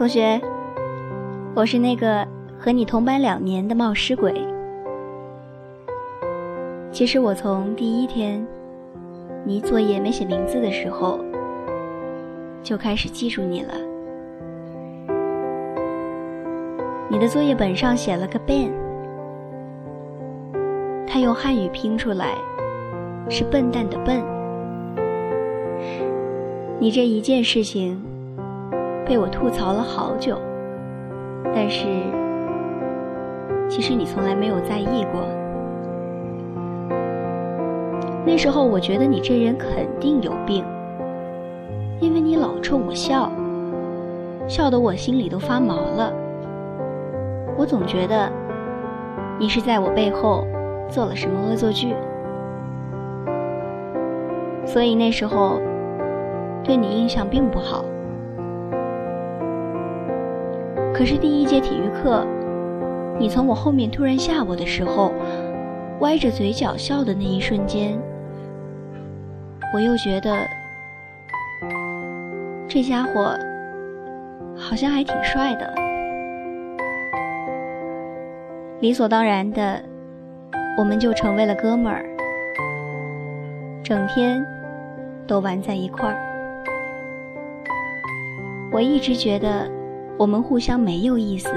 同学，我是那个和你同班两年的冒失鬼。其实我从第一天你作业没写名字的时候，就开始记住你了。你的作业本上写了个 Ben，他用汉语拼出来是笨蛋的笨。你这一件事情被我吐槽了好久，但是其实你从来没有在意过。那时候我觉得你这人肯定有病，因为你老冲我笑，笑得我心里都发毛了。我总觉得你是在我背后做了什么恶作剧，所以那时候对你印象并不好。可是第一节体育课，你从我后面突然吓我的时候，歪着嘴角笑的那一瞬间，我又觉得这家伙好像还挺帅的。理所当然的，我们就成为了哥们儿，整天都玩在一块儿。我一直觉得我们互相没有意思，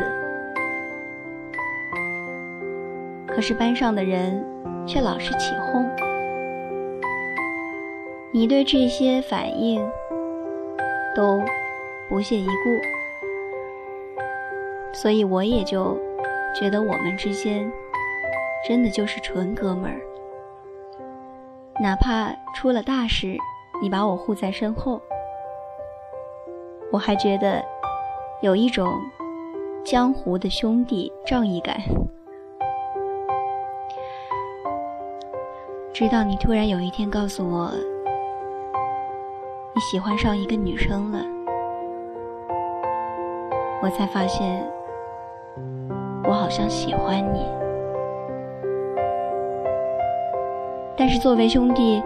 可是班上的人却老是起哄。你对这些反应都不屑一顾，所以我也就。觉得我们之间真的就是纯哥们儿，哪怕出了大事，你把我护在身后，我还觉得有一种江湖的兄弟仗义感。直到你突然有一天告诉我，你喜欢上一个女生了，我才发现。我好像喜欢你，但是作为兄弟，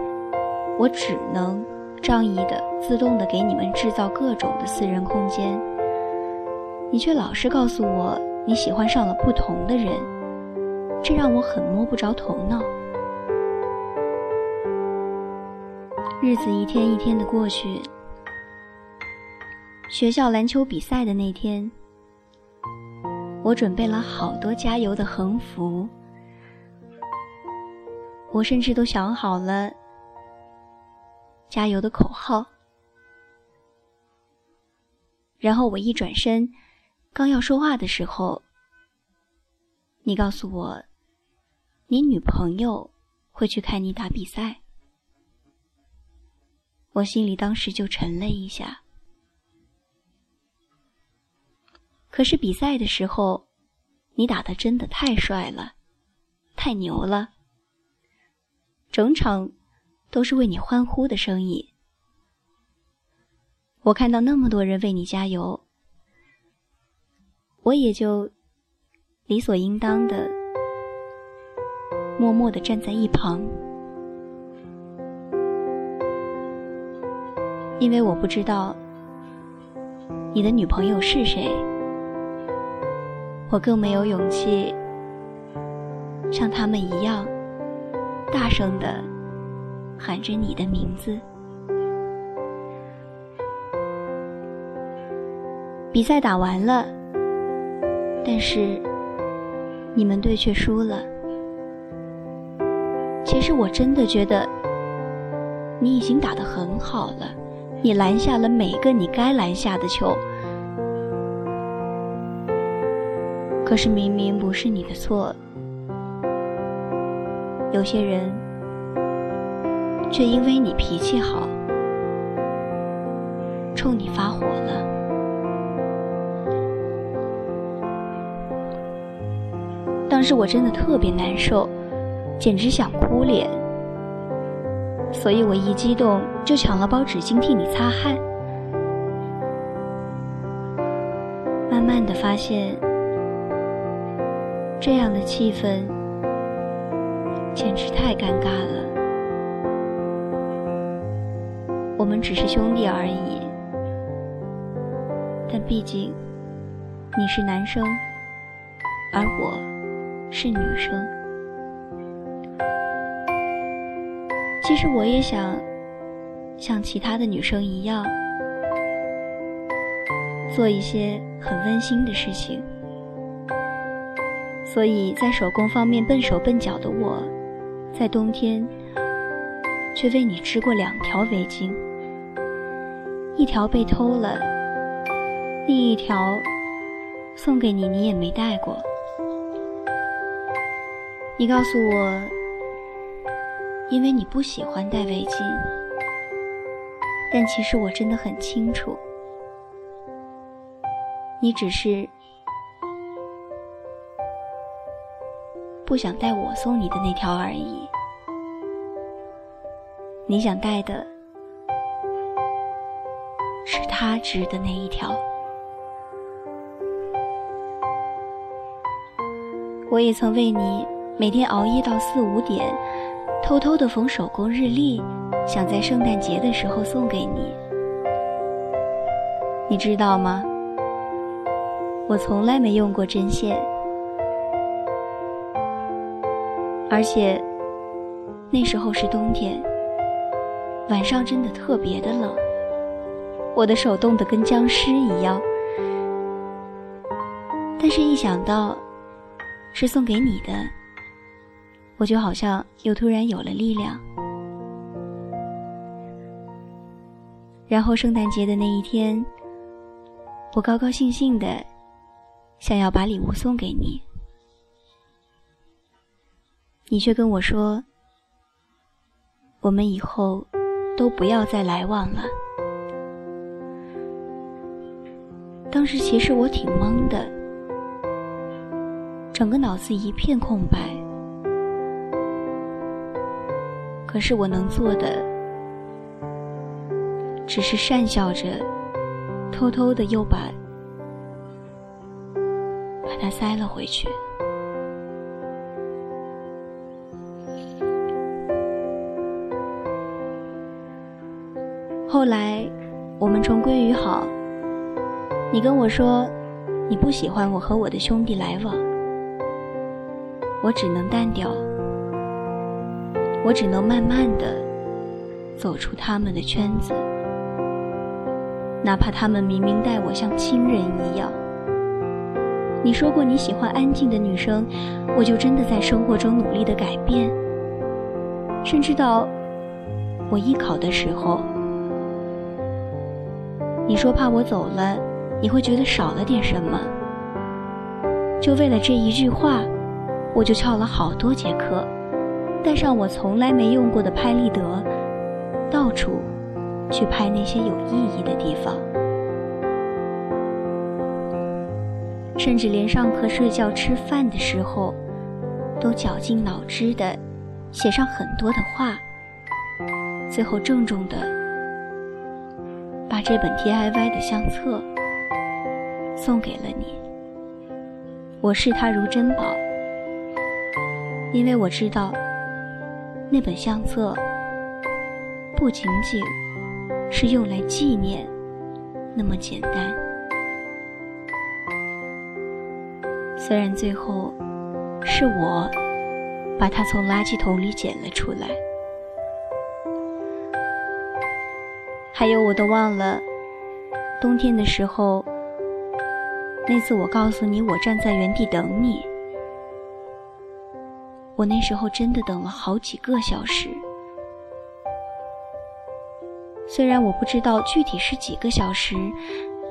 我只能仗义的、自动的给你们制造各种的私人空间。你却老是告诉我你喜欢上了不同的人，这让我很摸不着头脑。日子一天一天的过去，学校篮球比赛的那天。我准备了好多加油的横幅，我甚至都想好了加油的口号。然后我一转身，刚要说话的时候，你告诉我，你女朋友会去看你打比赛。我心里当时就沉了一下。可是比赛的时候，你打的真的太帅了，太牛了。整场都是为你欢呼的声音。我看到那么多人为你加油，我也就理所应当的默默的站在一旁，因为我不知道你的女朋友是谁。我更没有勇气像他们一样大声的喊着你的名字。比赛打完了，但是你们队却输了。其实我真的觉得你已经打得很好了，你拦下了每个你该拦下的球。可是明明不是你的错，有些人却因为你脾气好，当时我真的特别难受，简直想哭脸，所以我一激动就抢了包纸巾替你擦汗。慢慢的发现。这样的气氛简直太尴尬了。我们只是兄弟而已，但毕竟你是男生，而我是女生。其实我也想像其他的女生一样，做一些很温馨的事情。所以在手工方面笨手笨脚的我，在冬天却为你织过两条围巾，一条被偷了，另一条送给你，你也没戴过。你告诉我，因为你不喜欢戴围巾，但其实我真的很清楚，你只是。不想戴我送你的那条而已，你想戴的是他织的那一条。我也曾为你每天熬夜到四五点，偷偷的缝手工日历，想在圣诞节的时候送给你。你知道吗？我从来没用过针线。而且那时候是冬天，晚上真的特别的冷，我的手冻得跟僵尸一样。但是，一想到是送给你的，我就好像又突然有了力量。然后，圣诞节的那一天，我高高兴兴的想要把礼物送给你。你却跟我说：“我们以后都不要再来往了。”当时其实我挺懵的，整个脑子一片空白。可是我能做的，只是讪笑着，偷偷的又把把它塞了回去。后来，我们重归于好。你跟我说，你不喜欢我和我的兄弟来往，我只能淡掉，我只能慢慢的走出他们的圈子，哪怕他们明明待我像亲人一样。你说过你喜欢安静的女生，我就真的在生活中努力的改变，甚至到我艺考的时候。你说怕我走了，你会觉得少了点什么？就为了这一句话，我就翘了好多节课，带上我从来没用过的拍立得，到处去拍那些有意义的地方，甚至连上课、睡觉、吃饭的时候，都绞尽脑汁的写上很多的话，最后郑重的。把这本 DIY 的相册送给了你，我视它如珍宝，因为我知道那本相册不仅仅是用来纪念那么简单。虽然最后是我把它从垃圾桶里捡了出来。还有，我都忘了，冬天的时候，那次我告诉你我站在原地等你，我那时候真的等了好几个小时。虽然我不知道具体是几个小时，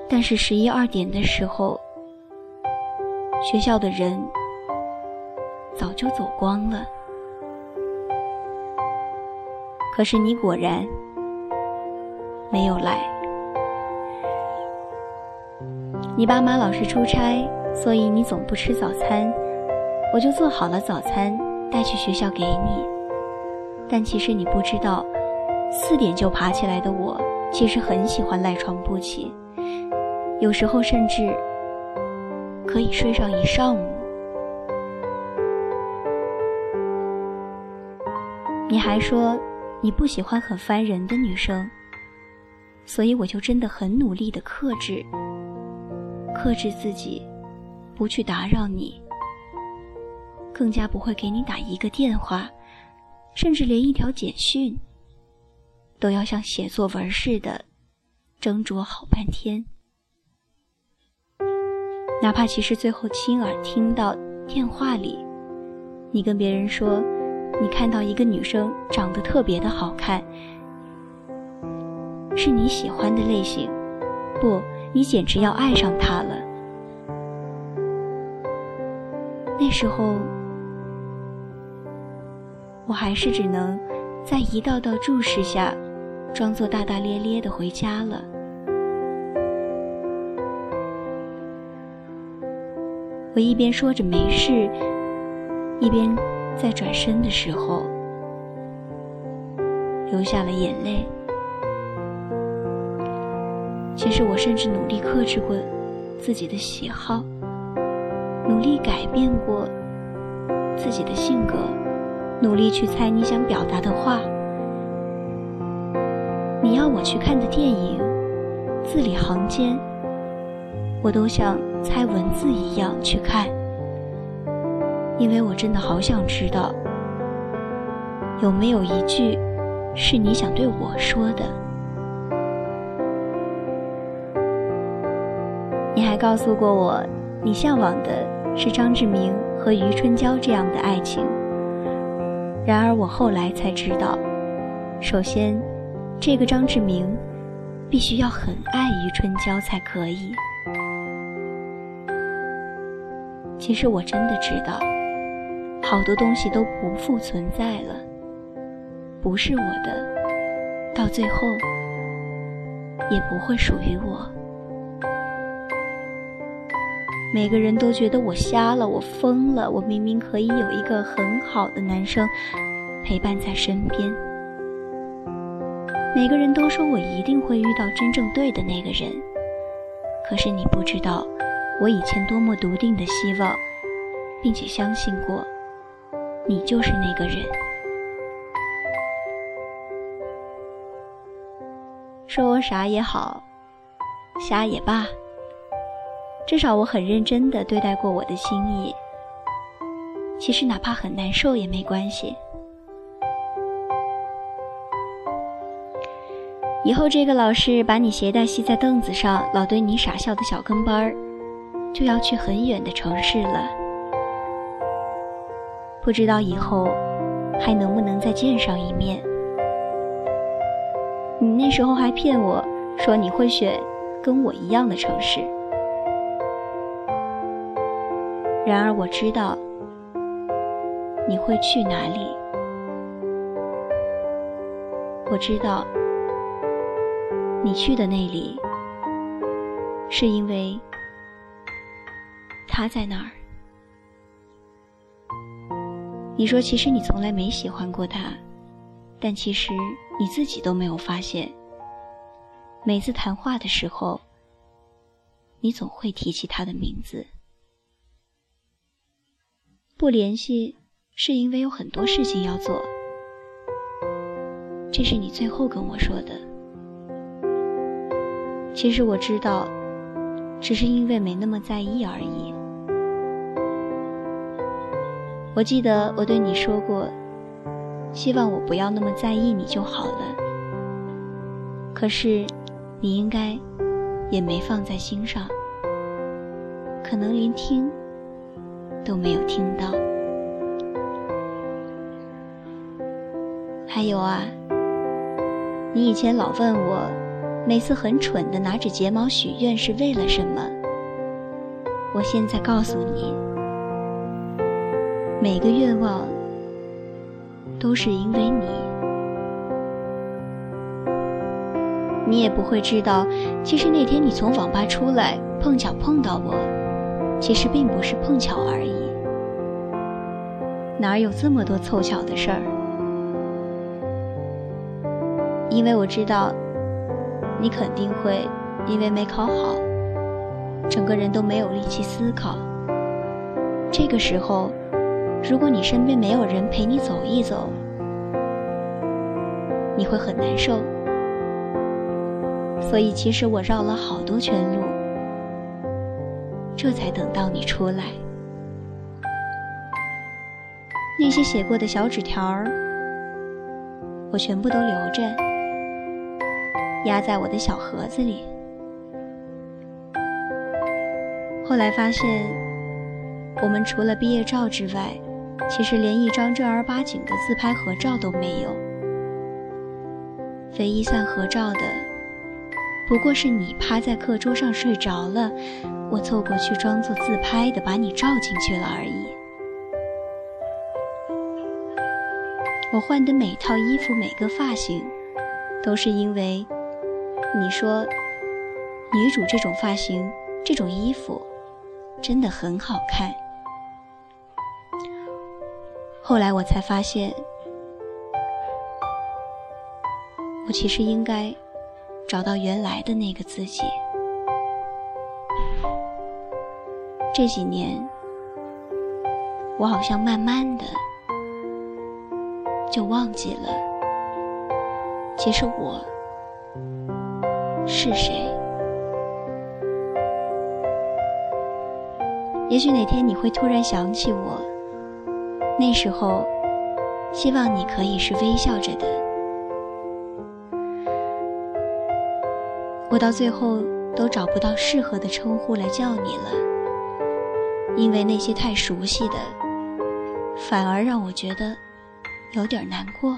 但是十一二点的时候，学校的人早就走光了。可是你果然。没有来。你爸妈老是出差，所以你总不吃早餐，我就做好了早餐带去学校给你。但其实你不知道，四点就爬起来的我，其实很喜欢赖床不起，有时候甚至可以睡上一上午。你还说你不喜欢很烦人的女生。所以我就真的很努力的克制，克制自己，不去打扰你，更加不会给你打一个电话，甚至连一条简讯，都要像写作文似的斟酌好半天。哪怕其实最后亲耳听到电话里，你跟别人说，你看到一个女生长得特别的好看，是你喜欢的类型，不，你简直要爱上她了。那时候，我还是只能在一道道注视下，装作大大咧咧的回家了。我一边说着没事，一边在转身的时候流下了眼泪。其实我甚至努力克制过自己的喜好，努力改变过自己的性格，努力去猜你想表达的话。你要我去看的电影，字里行间。我都像猜文字一样去看，因为我真的好想知道，有没有一句是你想对我说的。你还告诉过我，你向往的是张志明和余春娇这样的爱情。然而我后来才知道，首先，这个张志明必须要很爱余春娇才可以。其实我真的知道，好多东西都不复存在了，不是我的，到最后也不会属于我。每个人都觉得我瞎了，我疯了，我明明可以有一个很好的男生陪伴在身边。每个人都说我一定会遇到真正对的那个人，可是你不知道。我以前多么笃定的希望，并且相信过，你就是那个人。说我傻也好，瞎也罢，至少我很认真的对待过我的心意。其实哪怕很难受也没关系。以后这个老师把你鞋带系在凳子上，老对你傻笑的小跟班儿。就要去很远的城市了，不知道以后还能不能再见上一面。你那时候还骗我说你会选跟我一样的城市，然而我知道你会去哪里，我知道你去的那里是因为。他在那儿。你说，其实你从来没喜欢过他，但其实你自己都没有发现。每次谈话的时候，你总会提起他的名字。不联系是因为有很多事情要做，这是你最后跟我说的。其实我知道，只是因为没那么在意而已。我记得我对你说过，希望我不要那么在意你就好了。可是，你应该也没放在心上，可能连听都没有听到。还有啊，你以前老问我，每次很蠢的拿着睫毛许愿是为了什么？我现在告诉你。每个愿望都是因为你，你也不会知道，其实那天你从网吧出来，碰巧碰到我，其实并不是碰巧而已，哪有这么多凑巧的事儿？因为我知道，你肯定会因为没考好，整个人都没有力气思考，这个时候。如果你身边没有人陪你走一走，你会很难受。所以，其实我绕了好多圈路，这才等到你出来。那些写过的小纸条儿，我全部都留着，压在我的小盒子里。后来发现，我们除了毕业照之外，其实连一张正儿八经的自拍合照都没有。唯一算合照的，不过是你趴在课桌上睡着了，我凑过去装作自拍的把你照进去了而已。我换的每套衣服、每个发型，都是因为你说女主这种发型、这种衣服真的很好看。后来我才发现，我其实应该找到原来的那个自己。这几年，我好像慢慢的。就忘记了，其实我是谁。也许哪天你会突然想起我，那时候，希望你可以是微笑着的。我到最后都找不到适合的称呼来叫你了，因为那些太熟悉的，反而让我觉得。有点难过，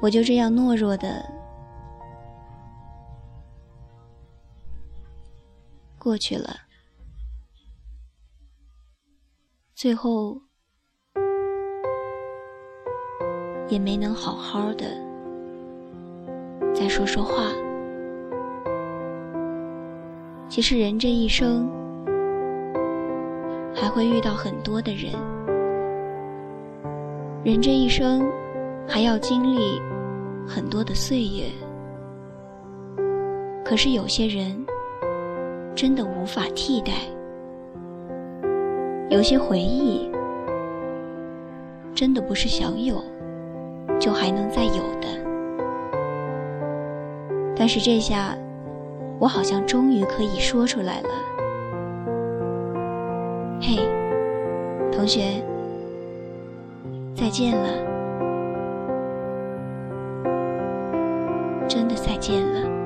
我就这样懦弱的过去了，最后也没能好好的再说说话。其实人这一生还会遇到很多的人，人这一生还要经历很多的岁月。可是有些人真的无法替代，有些回忆真的不是想有就还能再有的。但是这下。我好像终于可以说出来了。嘿，同学，再见了，真的再见了。